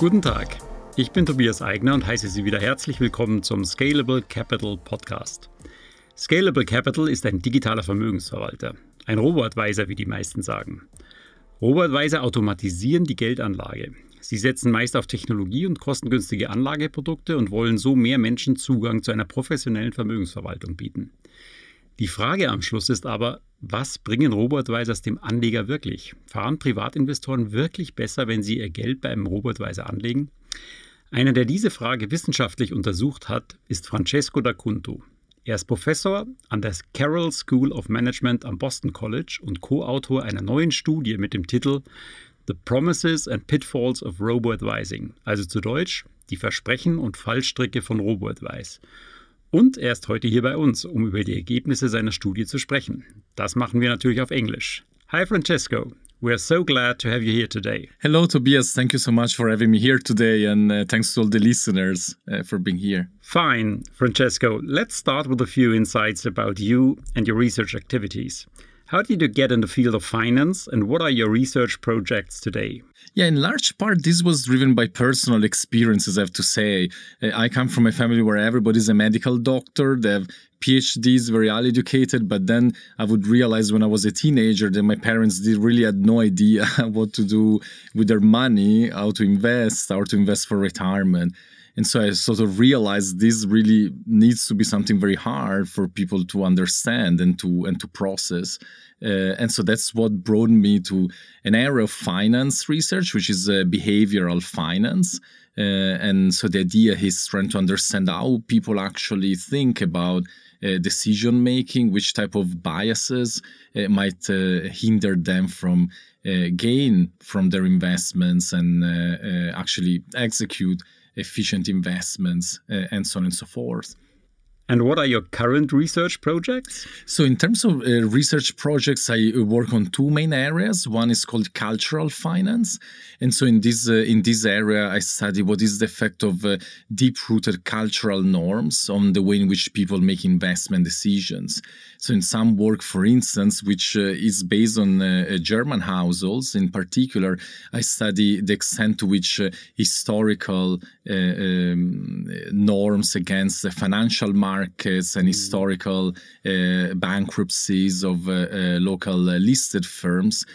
Guten Tag, ich bin Tobias Eigner und heiße Sie wieder herzlich willkommen zum Scalable Capital Podcast. Scalable Capital ist ein digitaler Vermögensverwalter, ein Robo-Advisor, wie die meisten sagen. Robo-Advisor automatisieren die Geldanlage. Sie setzen meist auf Technologie und kostengünstige Anlageprodukte und wollen so mehr Menschen Zugang zu einer professionellen Vermögensverwaltung bieten. Die Frage am Schluss ist aber, was bringen Robo-Advisors dem Anleger wirklich? Fahren Privatinvestoren wirklich besser, wenn sie ihr Geld bei einem Robo-Advisor anlegen? Einer, der diese Frage wissenschaftlich untersucht hat, ist Francesco D'Acunto. Er ist Professor an der Carroll School of Management am Boston College und Co-Autor einer neuen Studie mit dem Titel The Promises and Pitfalls of Robo-Advising, also zu Deutsch die Versprechen und Fallstricke von Robo-Advice. Und er ist heute hier bei uns, um über die Ergebnisse seiner Studie zu sprechen. Das machen wir natürlich auf Englisch. Hi Francesco, we are so glad to have you here today. Hello Tobias, thank you so much for having me here today and uh, thanks to all the listeners uh, for being here. Fine, Francesco, let's start with a few insights about you and your research activities. How did you get in the field of finance and what are your research projects today? Yeah, in large part, this was driven by personal experiences, I have to say. Uh, I come from a family where everybody's a medical doctor, they have PhDs, very well educated, but then I would realize when I was a teenager that my parents did really had no idea what to do with their money, how to invest, how to invest for retirement. And so I sort of realized this really needs to be something very hard for people to understand and to and to process. Uh, and so that's what brought me to an area of finance research, which is uh, behavioral finance. Uh, and so the idea is trying to understand how people actually think about uh, decision making, which type of biases uh, might uh, hinder them from gain from their investments and actually execute efficient investments, uh, and so on and so forth. And what are your current research projects? So, in terms of uh, research projects, I work on two main areas. One is called cultural finance, and so in this uh, in this area, I study what is the effect of uh, deep-rooted cultural norms on the way in which people make investment decisions. So, in some work, for instance, which uh, is based on uh, German households in particular, I study the extent to which uh, historical um, norms against the financial market markets and mm. historical uh, bankruptcies of uh, uh, local listed firms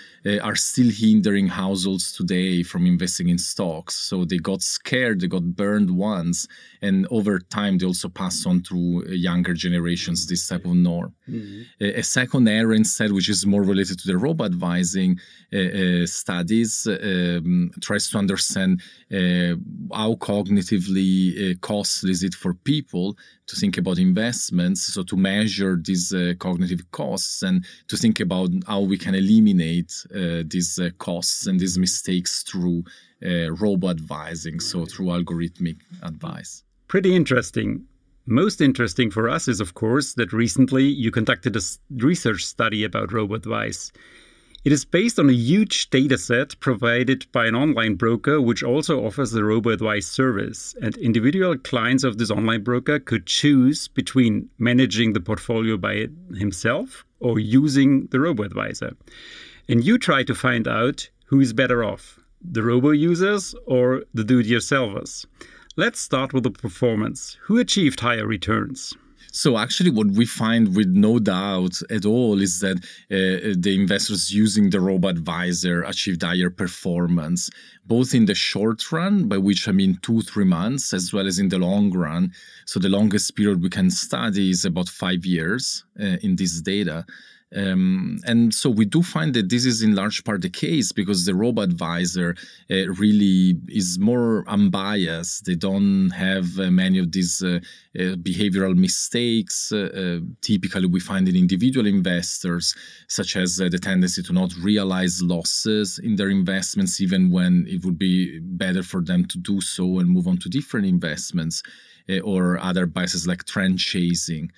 are still hindering households today from investing in stocks. So they got scared, they got burned once, and over time they also pass on to younger generations this type of norm. Mm-hmm. A, a, second area instead, which is more related to the robo advising uh, uh, studies, um, tries to understand uh, how cognitively costly is it for people to think about investments, so to measure these uh, cognitive costs and to think about how we can eliminate uh, these uh, costs and these mistakes through uh, robo advising, so through algorithmic advice. Pretty interesting. Most interesting for us is, of course, that recently you conducted a research study about robo advice. It is based on a huge data set provided by an online broker, which also offers the robo advice service. And individual clients of this online broker could choose between managing the portfolio by himself or using the robo advisor. And you try to find out who is better off the robo users or the do it yourselfers. Let's start with the performance. Who achieved higher returns? So actually, what we find with no doubt at all is that uh, the investors using the robo advisor achieved higher performance, both in the short run, by which I mean two, three months, as well as in the long run. So the longest period we can study is about five years uh, in this data. Um, and so we do find that this is in large part the case because the robo advisor uh, really is more unbiased. They don't have uh, many of these uh, uh behavioral mistakes. Uh, uh, typically, we find in individual investors, such as the tendency to not realize losses in their investments, even when it would be better for them to do so and move on to different investments, or other biases like trend chasing.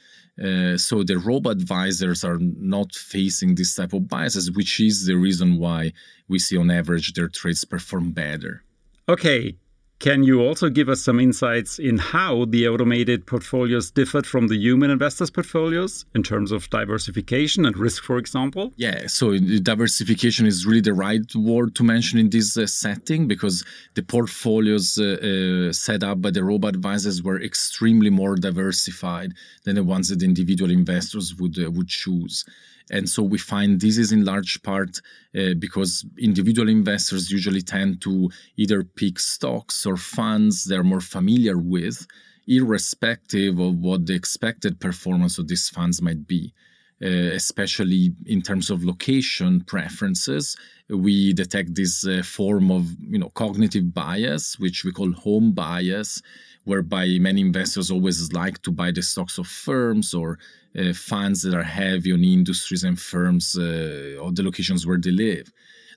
Uh, so the robo advisors are not facing this type of biases, which is the reason why we see on average their trades perform better. Okay, Can you also give us some insights in how the automated portfolios differed from the human investors' portfolios in terms of diversification and risk, for example? Yeah, so diversification is really the right word to mention in this uh, setting because the portfolios uh, uh, set up by the robo advisors were extremely more diversified than the ones that individual investors would uh, would choose. And so we find this is in large part uh, because individual investors usually tend to either pick stocks or funds they're more familiar with, irrespective of what the expected performance of these funds might be. Uh, especially in terms of location preferences, we detect this uh, form of you know cognitive bias, which we call home bias, whereby many investors always like to buy the stocks of firms or uh, funds that are heavy on industries and firms uh, or the locations where they live.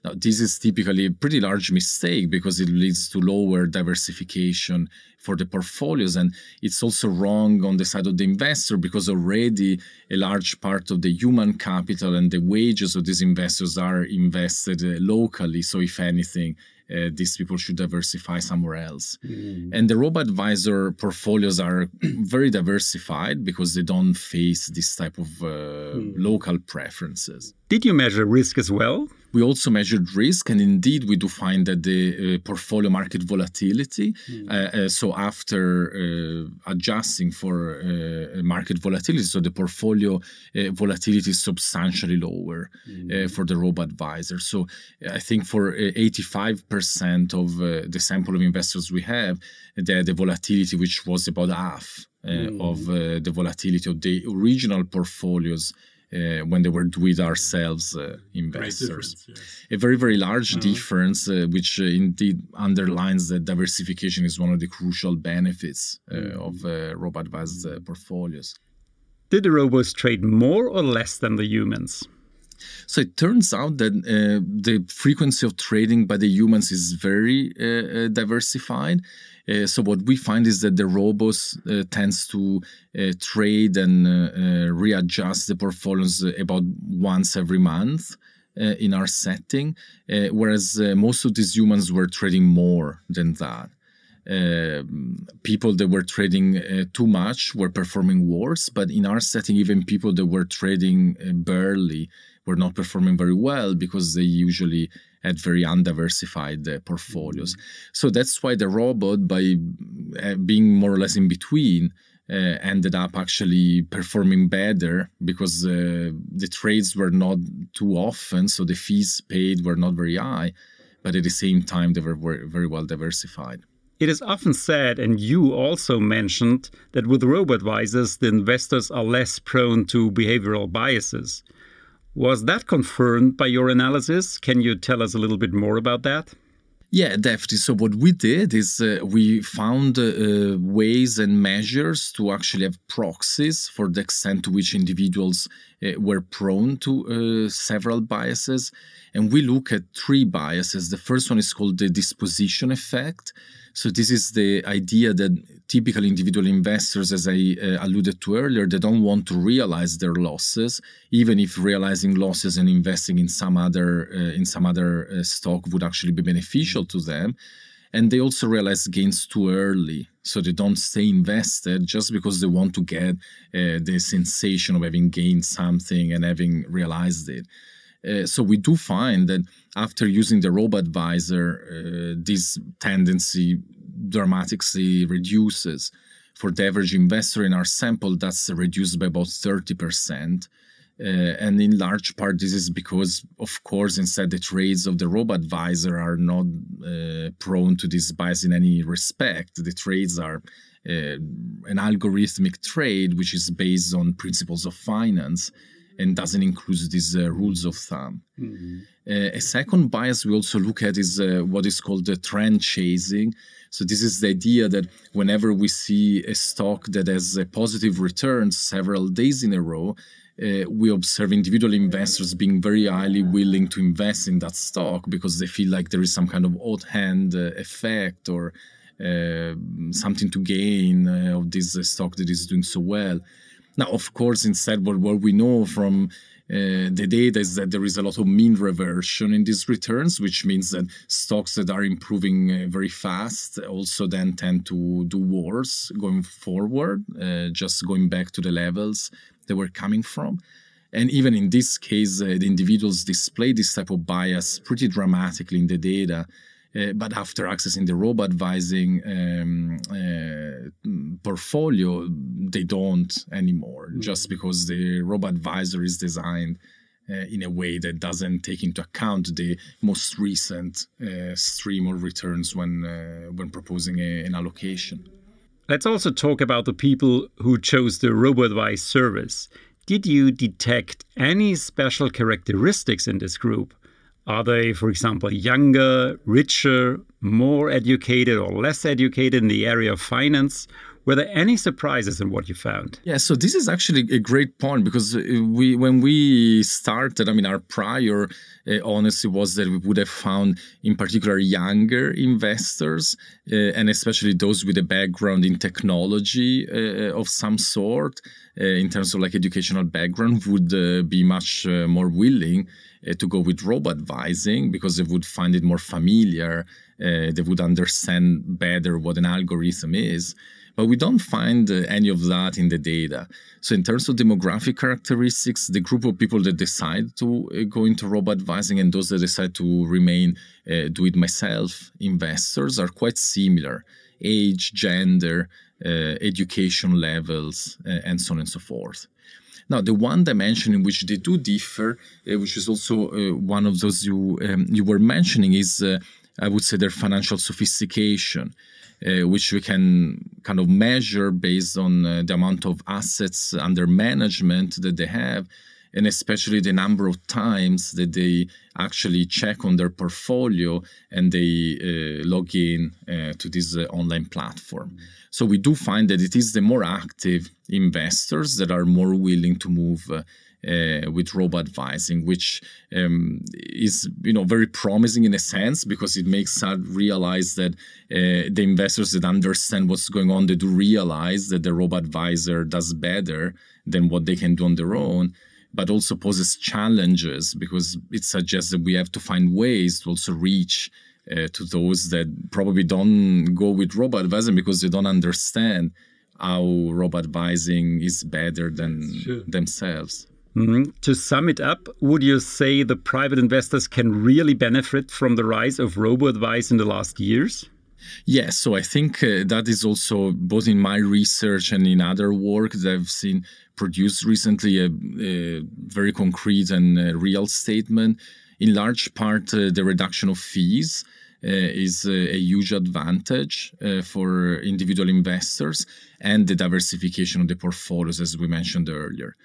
Now, this is typically a pretty large mistake because it leads to lower diversification for the portfolios. And it's also wrong on the side of the investor because already a large part of the human capital and the wages of these investors are invested uh, locally. So, if anything, uh, these people should diversify somewhere else. Mm. And the robo advisor portfolios are very diversified because they don't face this type of uh, mm. local preferences. Did you measure risk as well? We also measured risk, and indeed, we do find that the uh, portfolio market volatility. Mm. Uh, so, after uh, adjusting for uh, market volatility, so the portfolio uh, volatility is substantially lower mm. for the robo advisor. So, I think for 85% of the sample of investors we have, the, the volatility, which was about half mm. of the volatility of the original portfolios uh, when they were with ourselves uh, investors. Yes. A very, very large mm-hmm. difference, uh, which uh, indeed underlines that diversification is one of the crucial benefits uh, mm-hmm. of uh, robo advised portfolios. Did the robots trade more or less than the humans? So it turns out that uh, the frequency of trading by the humans is very uh, diversified. Uh, so what we find is that the robos uh, tends to uh, trade and readjust the portfolios about once every month. Uh, in our setting, uh, whereas uh, most of these humans were trading more than that. people that were trading too much were performing worse, but in our setting, even people that were trading barely were not performing very well because they usually had very undiversified uh, portfolios. Mm-hmm. So that's why the robot, by uh, being more or less in between, uh, ended up actually performing better because uh, the trades were not too often, so the fees paid were not very high, but at the same time they were very well diversified. It is often said, and you also mentioned, that with robo advisors, the investors are less prone to behavioral biases. Was that confirmed by your analysis? Can you tell us a little bit more about that? Yeah, definitely. So what we did is uh, we found uh, uh, ways and measures to actually have proxies for the extent to which individuals uh, were prone to uh, several biases, and we look at three biases. The first one is called the disposition effect. So this is the idea that typical individual investors, as I uh, alluded to earlier, they don't want to realize their losses, even if realizing losses and investing in some other uh, in some other uh, stock would actually be beneficial to them. And they also realize gains too early, so they don't stay invested just because they want to get uh, the sensation of having gained something and having realized it. Uh, so we do find that after using the robo advisor, uh, this tendency dramatically reduces. For the average investor in our sample, that's reduced by about 30%. Uh, and in large part, this is because, of course, instead the trades of the robo advisor are not uh, prone to this bias in any respect. The trades are uh, an algorithmic trade, which is based on principles of finance and doesn't include these uh, rules of thumb. Mm-hmm. Uh, a second bias we also look at is uh, what is called the trend chasing. So this is the idea that whenever we see a stock that has a positive return several days in a row, uh, we observe individual investors being very highly willing to invest in that stock because they feel like there is some kind of hot hand uh, effect or uh, something to gain of this stock that is doing so well. Now, of course, instead, what, what we know from uh, the data is that there is a lot of mean reversion in these returns, which means that stocks that are improving uh, very fast also then tend to do worse going forward, uh, just going back to the levels they were coming from. And even in this case, uh, the individuals display this type of bias pretty dramatically in the data. Uh, but after accessing the robo advising um, uh, portfolio, they don't anymore, mm-hmm. just because the robo advisor is designed uh, in a way that doesn't take into account the most recent uh, stream of returns when uh, when proposing a, an allocation. Let's also talk about the people who chose the robo advice service. Did you detect any special characteristics in this group? Are they, for example, younger, richer, more educated, or less educated in the area of finance? Were there any surprises in what you found? Yeah, so this is actually a great point because uh, we, when we started, I mean, our prior uh, honesty was that we would have found, in particular, younger investors, uh, and especially those with a background in technology uh, of some sort, uh, in terms of like educational background, would uh, be much more willing to go with robo advising because they would find it more familiar. They would understand better what an algorithm is. But we don't find uh, any of that in the data. So, in terms of demographic characteristics, the group of people that decide to uh, go into robo advising and those that decide to remain uh, do it myself investors are quite similar age, gender, uh, education levels, and so on and so forth. Now, the one dimension in which they do differ, uh, which is also uh, one of those you um, you were mentioning, is uh, I would say their financial sophistication. Uh, which we can kind of measure based on uh, the amount of assets under management that they have, and especially the number of times that they actually check on their portfolio and they uh, log in to this online platform. So we do find that it is the more active investors that are more willing to move uh, with robo advising, which um, is you know very promising in a sense because it makes us realize that uh, the investors that understand what's going on they do realize that the robo advisor does better than what they can do on their own but also poses challenges because it suggests that we have to find ways to also reach uh, to those that probably don't go with robo advising because they don't understand how robo advising is better than sure. themselves. Mm-hmm. To sum it up, would you say the private investors can really benefit from the rise of robo advice in the last years? Yes, so I think uh, that is also both in my research and in other work that I've seen produced recently a, a very concrete and uh, real statement. In large part, uh, the reduction of fees uh, is a huge advantage uh, for individual investors and the diversification of the portfolios, as we mentioned earlier.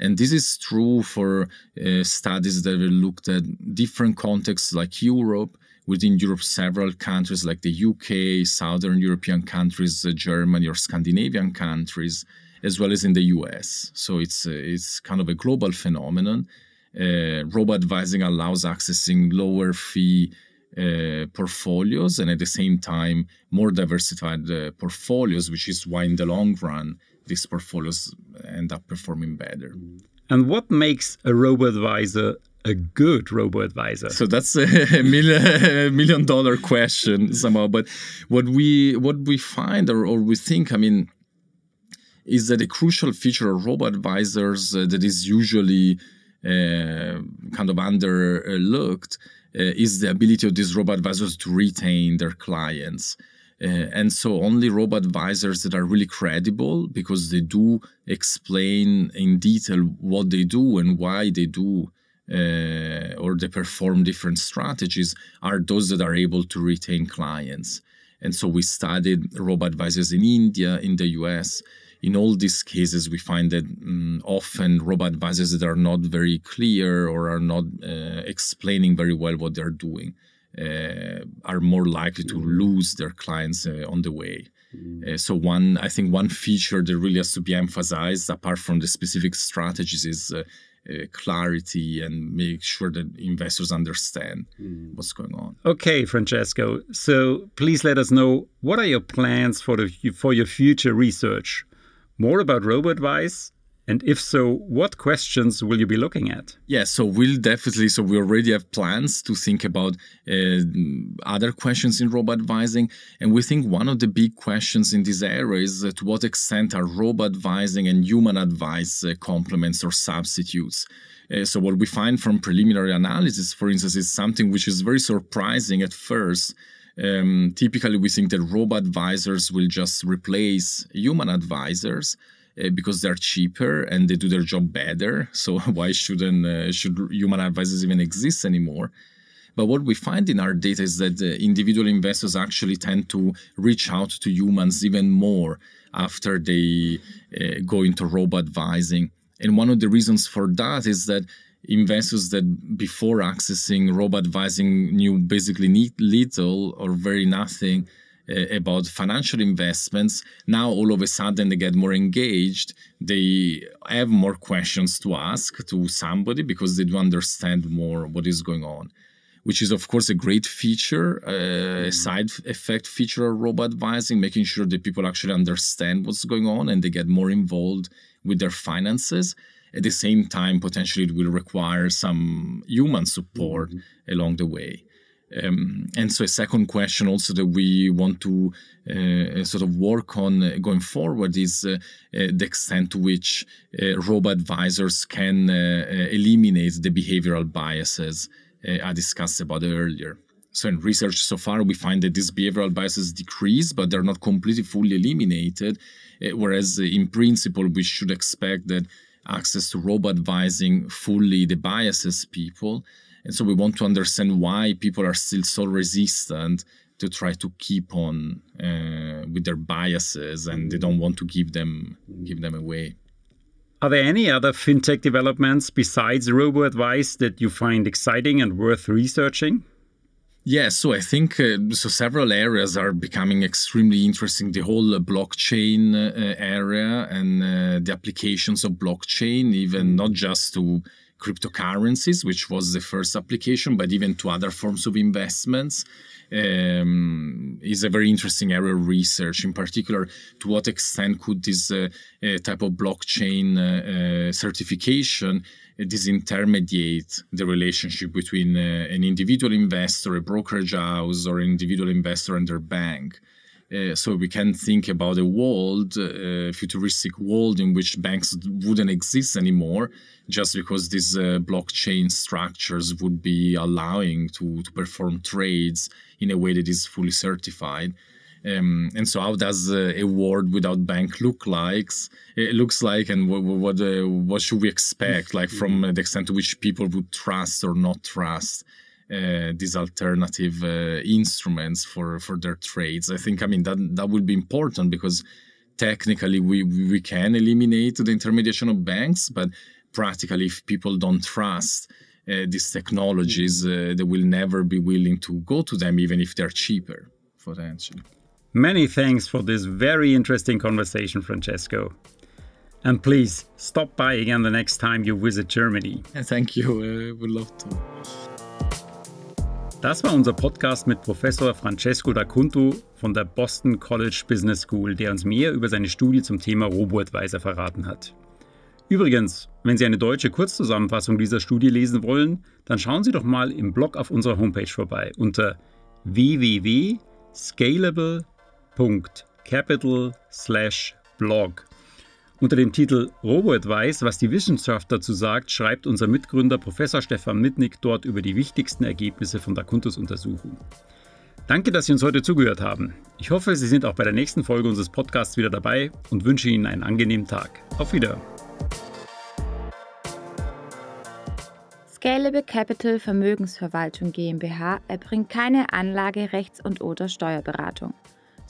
And this is true for uh, studies that have looked at different contexts like Europe, within Europe, several countries like the UK, Southern European countries, uh, Germany, or Scandinavian countries, as well as in the US. So it's, uh, it's kind of a global phenomenon. Uh, robo advising allows accessing lower fee uh, portfolios and at the same time more diversified uh, portfolios, which is why in the long run these portfolios end up performing better. And what makes a robo advisor a good robo advisor? So that's a million, dollar question somehow. But what we what we find or, or we think, I mean, is that a crucial feature of robo advisors uh, that is usually uh, kind of underlooked uh, is the ability of these robo advisors to retain their clients. Uh, and so only robo advisors that are really credible because they do explain in detail what they do and why they do uh, or they perform different strategies are those that are able to retain clients. And so we studied robo advisors in India, in the US, in all these cases, we find that um, often robo advisors that are not very clear or are not uh, explaining very well what they're doing are more likely to lose their clients uh, on the way. Mm. Uh, so one, I think one feature that really has to be emphasized, apart from the specific strategies, is uh, uh, clarity and make sure that investors understand mm. what's going on. Okay, Francesco. So please let us know what are your plans for the for your future research more about robo advice And if so, what questions will you be looking at? Yeah, so we'll definitely, so we already have plans to think about uh, other questions in robot advising. And we think one of the big questions in this area is to what extent are robot advising and human advice uh, complements or substitutes? Uh, so, what we find from preliminary analysis, for instance, is something which is very surprising at first. Um, typically, we think that robot advisors will just replace human advisors because they're cheaper and they do their job better. So why shouldn't uh, should human advisors even exist anymore? But what we find in our data is that uh, individual investors actually tend to reach out to humans even more after they uh, go into robo advising. And one of the reasons for that is that investors that before accessing robo advising knew basically little or very nothing uh, about financial investments now all of a sudden they get more engaged they have more questions to ask to somebody because they do understand more what is going on which is of course a great feature uh, a mm-hmm. side effect feature of robo advising making sure that people actually understand what's going on and they get more involved with their finances at the same time potentially it will require some human support mm-hmm. along the way um, and so, a second question also that we want to uh, sort of work on uh, going forward is uh, uh the extent to which uh, robo advisors can uh, eliminate the behavioral biases I discussed about earlier. So, in research so far, we find that these behavioral biases decrease, but they're not completely fully eliminated. whereas, in principle, we should expect that access to robo advising fully debiases people. And so we want to understand why people are still so resistant to try to keep on uh, with their biases and they don't want to give them give them away. Are there any other fintech developments besides robo advice that you find exciting and worth researching? Yeah, so I think uh, so. Several areas are becoming extremely interesting. The whole uh, blockchain uh, area and uh, the applications of blockchain, even not just to cryptocurrencies, which was the first application, but even to other forms of investments. Um, is a very interesting area of research. In particular, to what extent could this uh, uh, type of blockchain uh, uh certification uh, disintermediate the relationship between uh, an individual investor, a brokerage house, or an individual investor and their bank? Uh, so we can think about a world, uh, futuristic world in which banks wouldn't exist anymore, just because these uh, blockchain structures would be allowing to, to perform trades in a way that is fully certified. Um, and so, how does uh, a world without bank look like? It looks like, and what what, uh, what should we expect, like from the extent to which people would trust or not trust uh, these alternative uh, instruments for for their trades. I think I mean that that would be important because technically we we can eliminate the intermediation of banks, but practically if people don't trust uh, these technologies, uh, they will never be willing to go to them even if they're cheaper potentially. Many thanks for this very interesting conversation, Francesco. And please stop by again the next time you visit Germany. Thank you. Uh, would love to. Das war unser Podcast mit Professor Francesco D'Acunto von der Boston College Business School, der uns mehr über seine Studie zum Thema Robo-Advisor verraten hat. Übrigens, wenn Sie eine deutsche Kurzzusammenfassung dieser Studie lesen wollen, dann schauen Sie doch mal im Blog auf unserer Homepage vorbei unter www.scalable.capital/blog. Unter dem Titel Robo-Advice, was die Wissenschaft dazu sagt, schreibt unser Mitgründer Professor Stefan Mitnick dort über die wichtigsten Ergebnisse von der Kuntus-Untersuchung. Danke, dass Sie uns heute zugehört haben. Ich hoffe, Sie sind auch bei der nächsten Folge unseres Podcasts wieder dabei und wünsche Ihnen einen angenehmen Tag. Auf Wiedersehen. Scalable Capital Vermögensverwaltung GmbH erbringt keine Anlage-, Rechts- und/oder Steuerberatung.